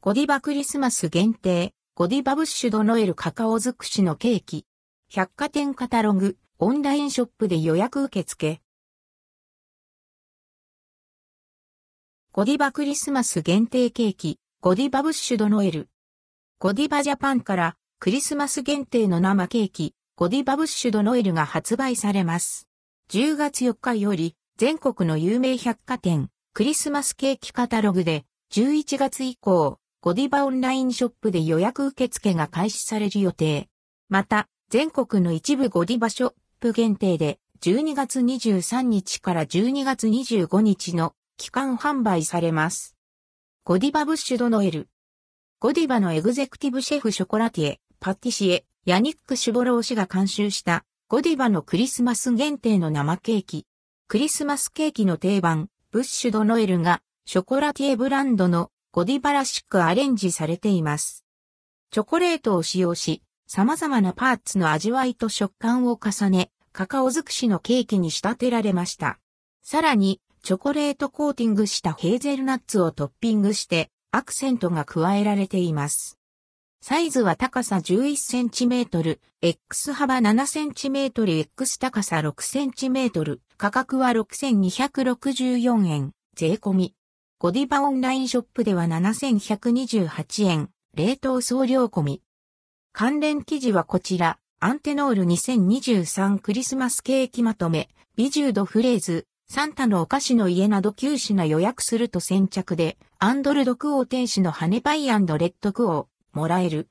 ゴディバクリスマス限定、ゴディバブッシュドノエルカカオ尽くしのケーキ。百貨店カタログ、オンラインショップで予約受付。ゴディバクリスマス限定ケーキ、ゴディバブッシュドノエル。ゴディバジャパンからクリスマス限定の生ケーキ、ゴディバブッシュドノエルが発売されます。10月4日より全国の有名百貨店、クリスマスケーキカタログで11月以降、ゴディバオンラインショップで予約受付が開始される予定。また、全国の一部ゴディバショップ限定で、12月23日から12月25日の期間販売されます。ゴディバブッシュドノエル。ゴディバのエグゼクティブシェフショコラティエ、パティシエ、ヤニック・シュボロー氏が監修したゴディバのクリスマス限定の生ケーキ。クリスマスケーキの定番、ブッシュドノエルがショコラティエブランドのゴディバらしくアレンジされています。チョコレートを使用し、様々なパーツの味わいと食感を重ね、カカオ尽くしのケーキに仕立てられました。さらに、チョコレートコーティングしたヘーゼルナッツをトッピングして、アクセントが加えられています。サイズは高さ 11cm、X 幅 7cm、X 高さ 6cm、価格は6264円、税込み。ゴディバオンラインショップでは7128円、冷凍送料込み。関連記事はこちら、アンテノール2023クリスマスケーキまとめ、ビジュードフレーズ、サンタのお菓子の家など9品予約すると先着で、アンドルドクオー天使の羽パイレッドクオー、もらえる。